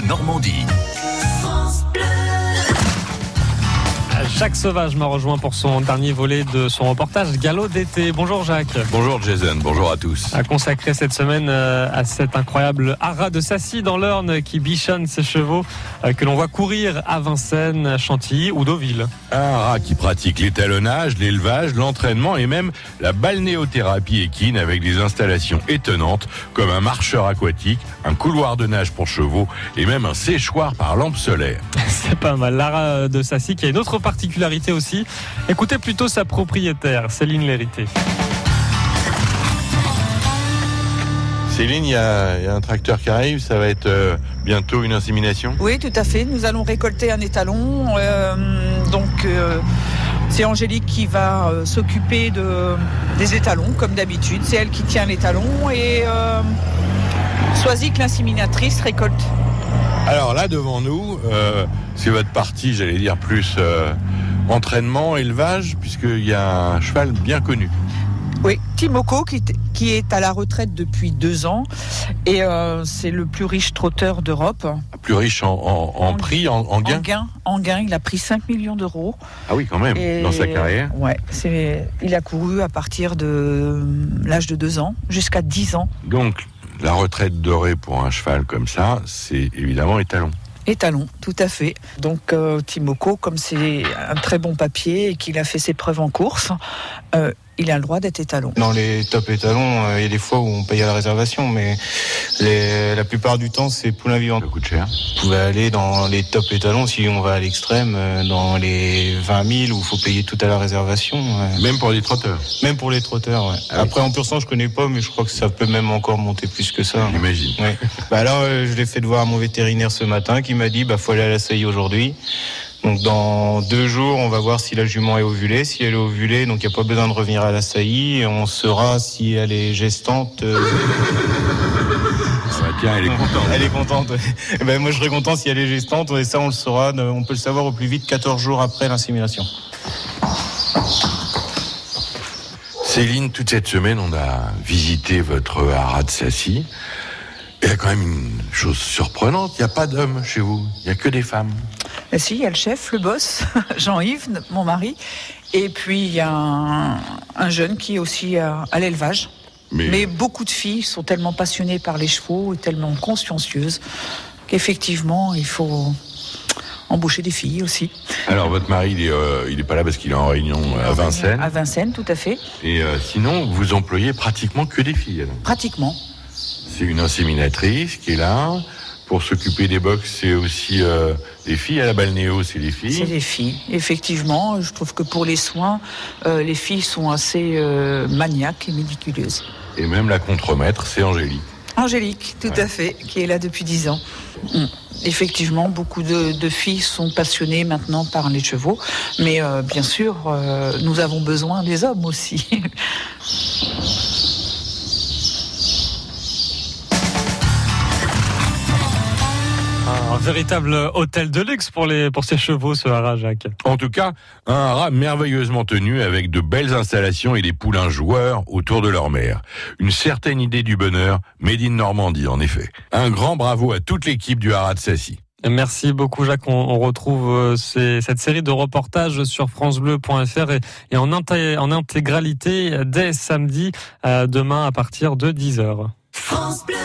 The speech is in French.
Normandie. Jacques Sauvage m'a rejoint pour son dernier volet de son reportage Galop d'été. Bonjour Jacques. Bonjour Jason, bonjour à tous. A consacré cette semaine euh, à cet incroyable haras de Sassy dans l'Orne qui bichonne ses chevaux euh, que l'on voit courir à Vincennes, Chantilly ou Deauville. Un haras qui pratique l'étalonnage, l'élevage, l'entraînement et même la balnéothérapie équine avec des installations étonnantes comme un marcheur aquatique, un couloir de nage pour chevaux et même un séchoir par lampe solaire. C'est pas mal. L'haras de Sassy qui a une autre particularité aussi. Écoutez plutôt sa propriétaire, Céline Lérité. Céline, il y, a il y a un tracteur qui arrive, ça va être euh, bientôt une insémination? Oui, tout à fait. Nous allons récolter un étalon. euh, donc, euh, c'est Angélique qui va euh, s'occuper de, des étalons, comme d'habitude. C'est elle qui tient l'étalon. Et euh, Soisic, l'inséminatrice, récolte. Alors là, devant nous, euh, c'est votre partie, j'allais dire, plus euh, entraînement, élevage, puisqu'il y a un cheval bien connu. Oui, Timoko, qui, est- qui est à la retraite depuis deux ans. Et euh, c'est le plus riche trotteur d'Europe. Plus riche en, en- en prix, en, gain En gain, en gain, il a pris 5 millions d'euros. Ah oui, quand même, Et- dans sa carrière. Ouais, il a couru à partir de l'âge de 2 ans jusqu'à 10 ans. Donc, la retraite dorée pour un cheval comme ça, c'est évidemment étalon. Étalon, tout à fait. Donc euh, Timoko, comme c'est un très bon papier et qu'il a fait ses preuves en course, euh, il a le droit d'être étalon. Dans les top étalons, euh, il y a des fois où on paye à la réservation, mais les- la plupart du temps, c'est poulain vivant. Ça coûte cher. Vous pouvez aller dans les top étalons, si on va à l'extrême, euh, dans les 20 000 où il faut payer tout à la réservation. Même pour les trotteurs, Même pour les trotteurs, ouais. Ah oui. Après, en pur sang, je connais pas, mais je crois que ça peut même encore monter plus que ça. j'imagine. Ouais. Bah là, euh, je l'ai fait de voir à mon vétérinaire ce matin qui m'a dit bah faut aller à la saillie aujourd'hui. Donc dans deux jours, on va voir si la jument est ovulée. Si elle est ovulée, donc il n'y a pas besoin de revenir à la saillie. Et on saura si elle est gestante. euh, Ah, tiens, elle est contente. elle est contente. Eh ben, moi, je serais content si elle est gestante. Et ça, on le saura. euh, On peut le savoir au plus vite 14 jours après l'insémination. Céline, toute cette semaine, on a visité votre haras de Sassy. Il y a quand même une chose surprenante, il n'y a pas d'hommes chez vous, il n'y a que des femmes. Et si, il y a le chef, le boss, Jean-Yves, mon mari, et puis il y a un, un jeune qui est aussi à, à l'élevage. Mais beaucoup de filles sont tellement passionnées par les chevaux et tellement consciencieuses qu'effectivement, il faut embaucher des filles aussi. Alors, votre mari, il est, euh, pas là parce qu'il est en réunion à Vincennes. À Vincennes, tout à fait. Et euh, sinon, vous employez pratiquement que des filles. alors. Pratiquement. C'est une inséminatrice qui est là. Pour s'occuper des box, c'est aussi euh, des filles. À la balnéo, c'est des C'est filles. des filles. Effectivement, je trouve que pour les soins, euh, les filles sont assez euh, maniaques et médiculeuses. Et même la contremaître, c'est Angélique. Angélique, tout Ouais. à fait, qui est là depuis dix ans. Mm. Effectivement, beaucoup de, de filles sont passionnées maintenant par les chevaux, mais bien sûr, nous avons besoin des hommes aussi. Un véritable hôtel de luxe pour, les, pour ces chevaux, ce haras, Jacques. En tout cas, un haras merveilleusement tenu avec de belles installations et des poulains joueurs autour de leur mère. Une certaine idée du bonheur, made in Normandie en effet. Un grand bravo à toute l'équipe du haras de Sassy. Merci beaucoup Jacques. On, on retrouve euh, ces- cette série de reportages sur francebleu.fr et, et en, inté- en intégralité dès samedi, euh, demain à partir de 10h. France Bleu.